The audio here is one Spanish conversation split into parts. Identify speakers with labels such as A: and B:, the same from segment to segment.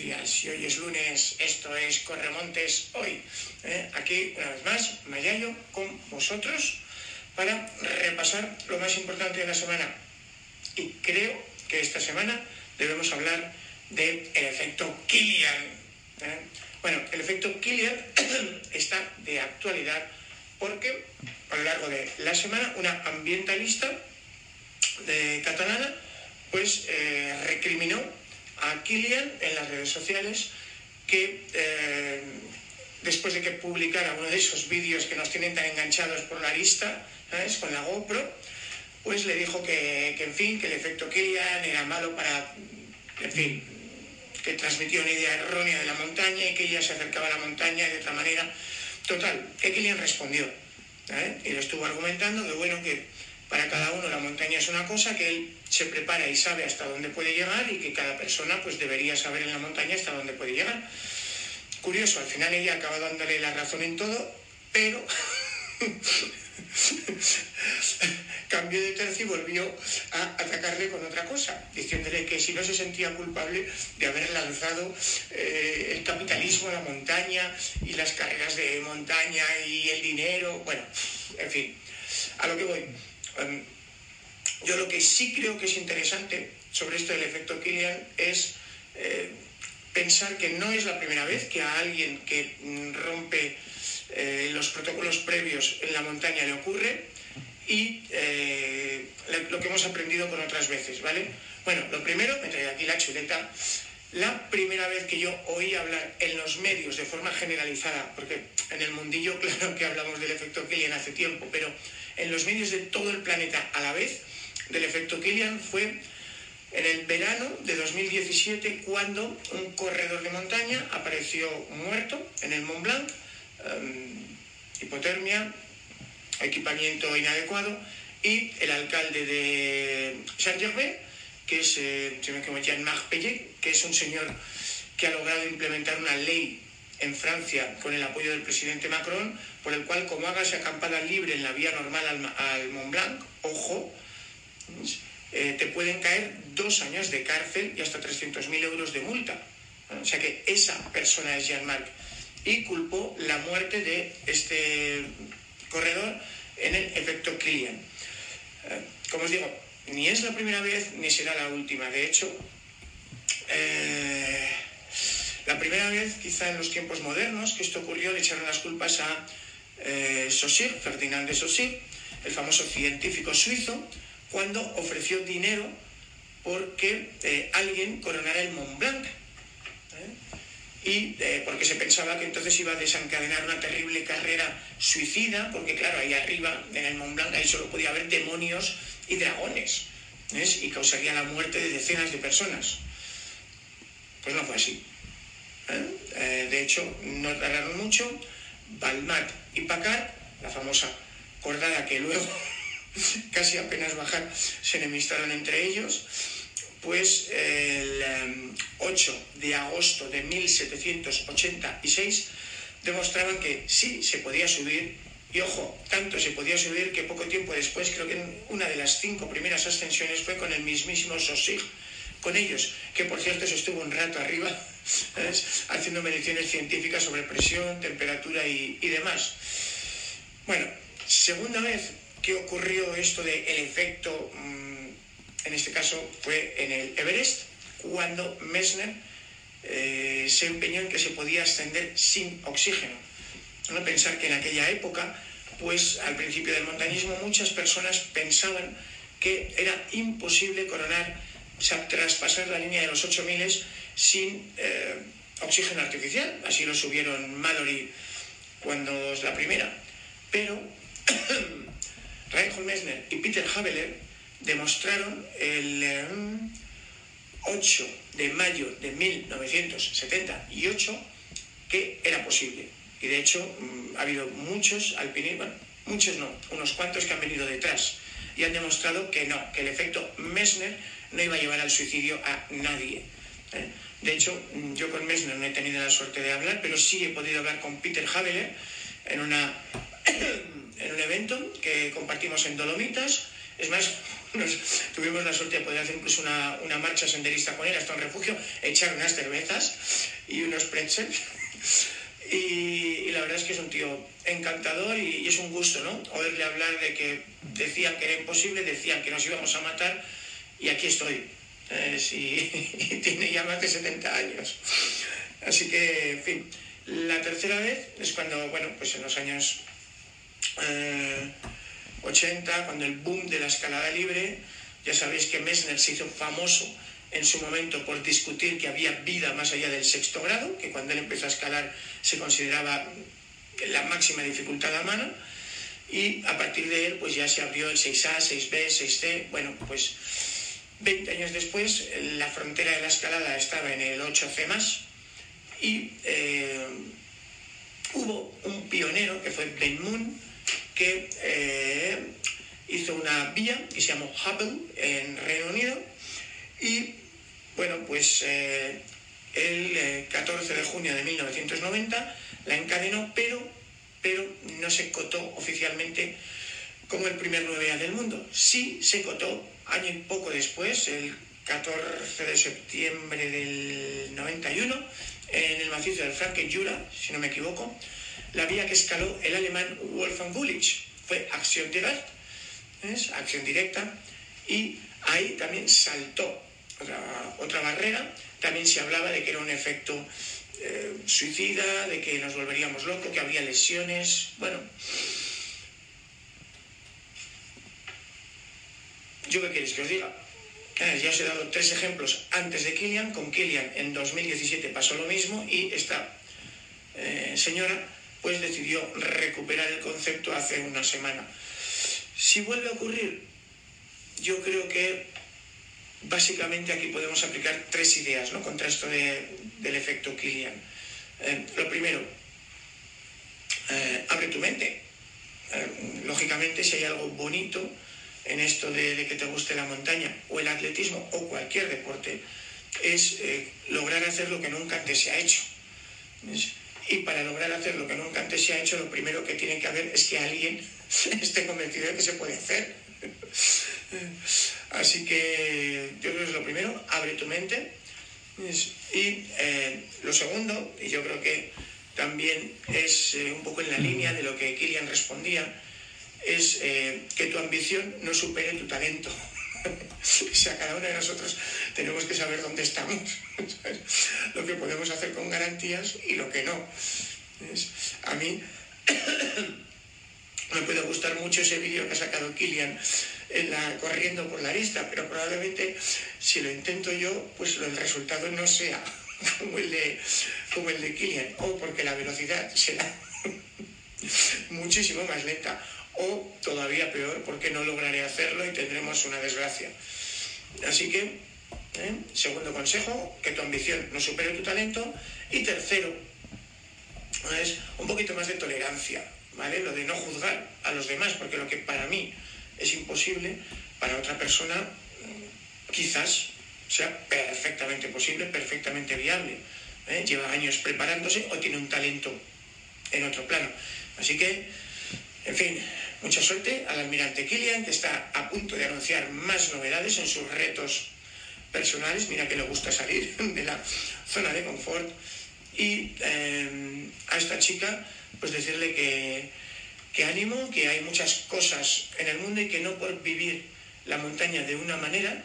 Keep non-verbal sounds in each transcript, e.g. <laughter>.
A: días. Y hoy es lunes, esto es Corremontes hoy. ¿eh? Aquí, una vez más, Mayayo con vosotros para repasar lo más importante de la semana. Y creo que esta semana debemos hablar del efecto Killian. ¿eh? Bueno, el efecto Killian <coughs> está de actualidad porque a lo largo de la semana una ambientalista de catalana pues eh, recriminó a Kilian en las redes sociales que eh, después de que publicara uno de esos vídeos que nos tienen tan enganchados por la lista, ¿sabes? Con la GoPro, pues le dijo que, que, en fin, que el efecto Kilian era malo para, en fin, que transmitía una idea errónea de la montaña y que ella se acercaba a la montaña de otra manera. Total, que Kilian respondió, ¿eh? y lo estuvo argumentando que bueno, que para cada uno la montaña es una cosa, que él se prepara y sabe hasta dónde puede llegar y que cada persona pues debería saber en la montaña hasta dónde puede llegar. Curioso, al final ella acaba dándole la razón en todo, pero <laughs> cambió de tercio y volvió a atacarle con otra cosa, diciéndole que si no se sentía culpable de haber lanzado eh, el capitalismo a la montaña y las carreras de montaña y el dinero, bueno, en fin, a lo que voy. Um, yo lo que sí creo que es interesante sobre esto del efecto Killian es eh, pensar que no es la primera vez que a alguien que rompe eh, los protocolos previos en la montaña le ocurre y eh, lo que hemos aprendido con otras veces, ¿vale? Bueno, lo primero, me trae aquí la chuleta, la primera vez que yo oí hablar en los medios de forma generalizada, porque en el mundillo <laughs> claro que hablamos del efecto Killian hace tiempo, pero en los medios de todo el planeta a la vez del efecto Killian fue en el verano de 2017 cuando un corredor de montaña apareció muerto en el Mont Blanc, um, hipotermia, equipamiento inadecuado, y el alcalde de Saint-Gervais, que es eh, Jean-Marc Pellet, que es un señor que ha logrado implementar una ley en Francia con el apoyo del presidente Macron, por el cual como hagas acampada libre en la vía normal al, Mont Blanc, ojo, eh, te pueden caer dos años de cárcel y hasta 300.000 euros de multa. O sea que esa persona es Jean-Marc. Y culpó la muerte de este corredor en el efecto Killian. Eh, como os digo, ni es la primera vez ni será la última. De hecho, eh, la primera vez, quizá en los tiempos modernos, que esto ocurrió, le echaron las culpas a eh, Ferdinand de Saussure, el famoso científico suizo, cuando ofreció dinero porque eh, alguien coronara el Mont Blanc. ¿eh? Y eh, porque se pensaba que entonces iba a desencadenar una terrible carrera suicida, porque claro, ahí arriba, en el Mont Blanc, ahí solo podía haber demonios y dragones, y causaría la muerte de decenas de personas. Pues no fue así. de hecho, no tardaron mucho Balmat y Pacar, la famosa cordada que luego, <laughs> casi apenas bajar, se enemistaron entre ellos, pues el 8 em, de agosto de 1786 demostraban que sí se podía subir, y ojo, tanto se podía subir que poco tiempo después, creo que una de las cinco primeras ascensiones fue con el mismísimo Sosig, con ellos, que por cierto se estuvo un rato arriba <laughs> haciendo mediciones científicas sobre presión, temperatura y, demás. Bueno, segunda vez que ocurrió esto del efecto, mm, en este caso fue en el Everest, cuando Messner eh, se empeñó en que se podía ascender sin oxígeno. ¿No? Pensar que en aquella época, pues al principio del montañismo, muchas personas pensaban que era imposible coronar, o sea, traspasar la línea de los 8000 sin eh, oxígeno artificial. Así lo subieron Mallory cuando es la primera. Pero <clears throat> Reinhold Messner y Peter Haveler demostraron el 8 eh, de mayo de 1978 que era posible. Y de hecho mm, ha habido muchos alpinistas, muchos no, unos cuantos que han venido detrás y han demostrado que no, que el efecto Messner no iba a llevar al suicidio a nadie. ¿eh? De hecho, yo con Messner no he tenido la suerte de hablar, pero sí he podido hablar con Peter Haveler en, una, en un evento que compartimos en Dolomitas. Es más, <laughs> tuvimos la suerte de poder hacer incluso una, una marcha senderista con él hasta un refugio, echar unas cervezas y unos pretzels. <laughs> Y, la verdad es que es un tío encantador y, es un gusto, ¿no? Oírle hablar de que decían que era imposible, decían que nos íbamos a matar y aquí estoy. <laughs> y, tiene ya más de 70 años. Así que, en fin, la tercera vez es cuando, bueno, pues en los años 80, eh, cuando el boom de la escalada libre, ya sabéis que Messner se hizo famoso en su momento por discutir que había vida más allá del sexto grado, que cuando él empezó a escalar se consideraba la máxima dificultad a mano, y a partir de él pues ya se abrió el 6A, 6B, 6C, bueno, pues 20 años después la frontera de la escalada estaba en el 8C más y eh, hubo un pionero que fue Ben Moon que eh, hizo una vía que se llamó Hubble en Reino Unido y bueno, pues eh, el 14 de junio de 1990 la encadenó, pero, pero no se cotó oficialmente como el primer 9A del mundo. Sí se cotó año y poco después, el 14 de septiembre del 91, en el macizo del Franken-Jura, si no me equivoco, la vía que escaló el alemán Wolfgang Gulich. Fue acción directa, acción directa, y ahí también saltó otra, barrera, también se hablaba de que era un efecto eh, suicida, de que nos volveríamos locos, que había lesiones, bueno. ¿Yo qué queréis que os diga? Ya os he dado tres ejemplos antes de Kilian. Con Kilian en 2017 pasó lo mismo y esta eh, señora pues decidió recuperar el concepto hace una semana. Si vuelve a ocurrir, yo creo que básicamente aquí podemos aplicar tres ideas ¿no? contra esto del efecto Kilian. Eh, lo primero, eh, abre tu mente. Eh, lógicamente, si hay algo bonito en esto de, que te guste la montaña o el atletismo o cualquier deporte, es lograr hacer lo que nunca antes se ha hecho. Y para lograr hacer lo que nunca antes se ha hecho, lo primero que tiene que haber es que alguien <laughs> esté convencido de que se puede hacer. <laughs> Así que yo creo que es lo primero, abre tu mente. Y eh, lo segundo, y yo creo que también es eh, un poco en la línea de lo que Kilian respondía, es eh, que tu ambición no supere tu talento. <laughs> o sea, cada uno de nosotros tenemos que saber dónde estamos, <laughs> lo que podemos hacer con garantías y lo que no. A mí <coughs> me puede gustar mucho ese vídeo que ha sacado Kilian corriendo por la lista, pero probablemente si lo intento yo, pues el resultado no sea <laughs> como el de, como el de Kilian, o porque la velocidad será <laughs> muchísimo más lenta, o todavía peor, porque no lograré hacerlo y tendremos una desgracia. Así que, ¿eh? segundo consejo, que tu ambición no supere tu talento, y tercero, es un poquito más de tolerancia, ¿vale? Lo de no juzgar a los demás, porque lo que para mí es imposible, para otra persona mm, quizás sea perfectamente posible, perfectamente viable. ¿eh? Lleva años preparándose o tiene un talento en otro plano. Así que, en fin, mucha suerte al almirante Kilian, que está a punto de anunciar más novedades en sus retos personales. Mira que le gusta salir <laughs> de la zona de confort. Y eh, a esta chica, pues decirle que que ánimo, que hay muchas cosas en el mundo y que no por vivir la montaña de una manera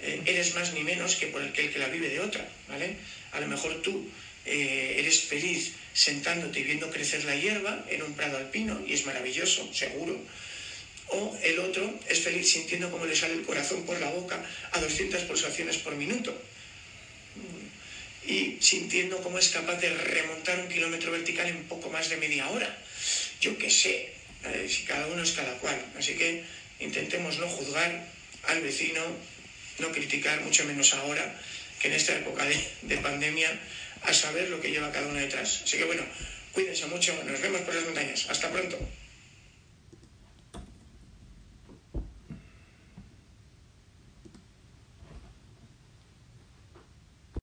A: eh, eres más ni menos que por el que, el que la vive de otra, ¿vale? A lo mejor tú eh, eres feliz sentándote y viendo crecer la hierba en un prado alpino y es maravilloso, seguro. O el otro es feliz sintiendo cómo le sale el corazón por la boca a 200 pulsaciones por minuto y sintiendo cómo es capaz de remontar un kilómetro vertical en poco más de media hora yo qué sé, eh, si cada uno es cada cual. Así que intentemos no juzgar al vecino, no criticar, mucho menos ahora, que en esta época de, de pandemia, a saber lo que lleva cada uno detrás. Así que bueno, cuídense mucho, nos vemos por las montañas. Hasta pronto.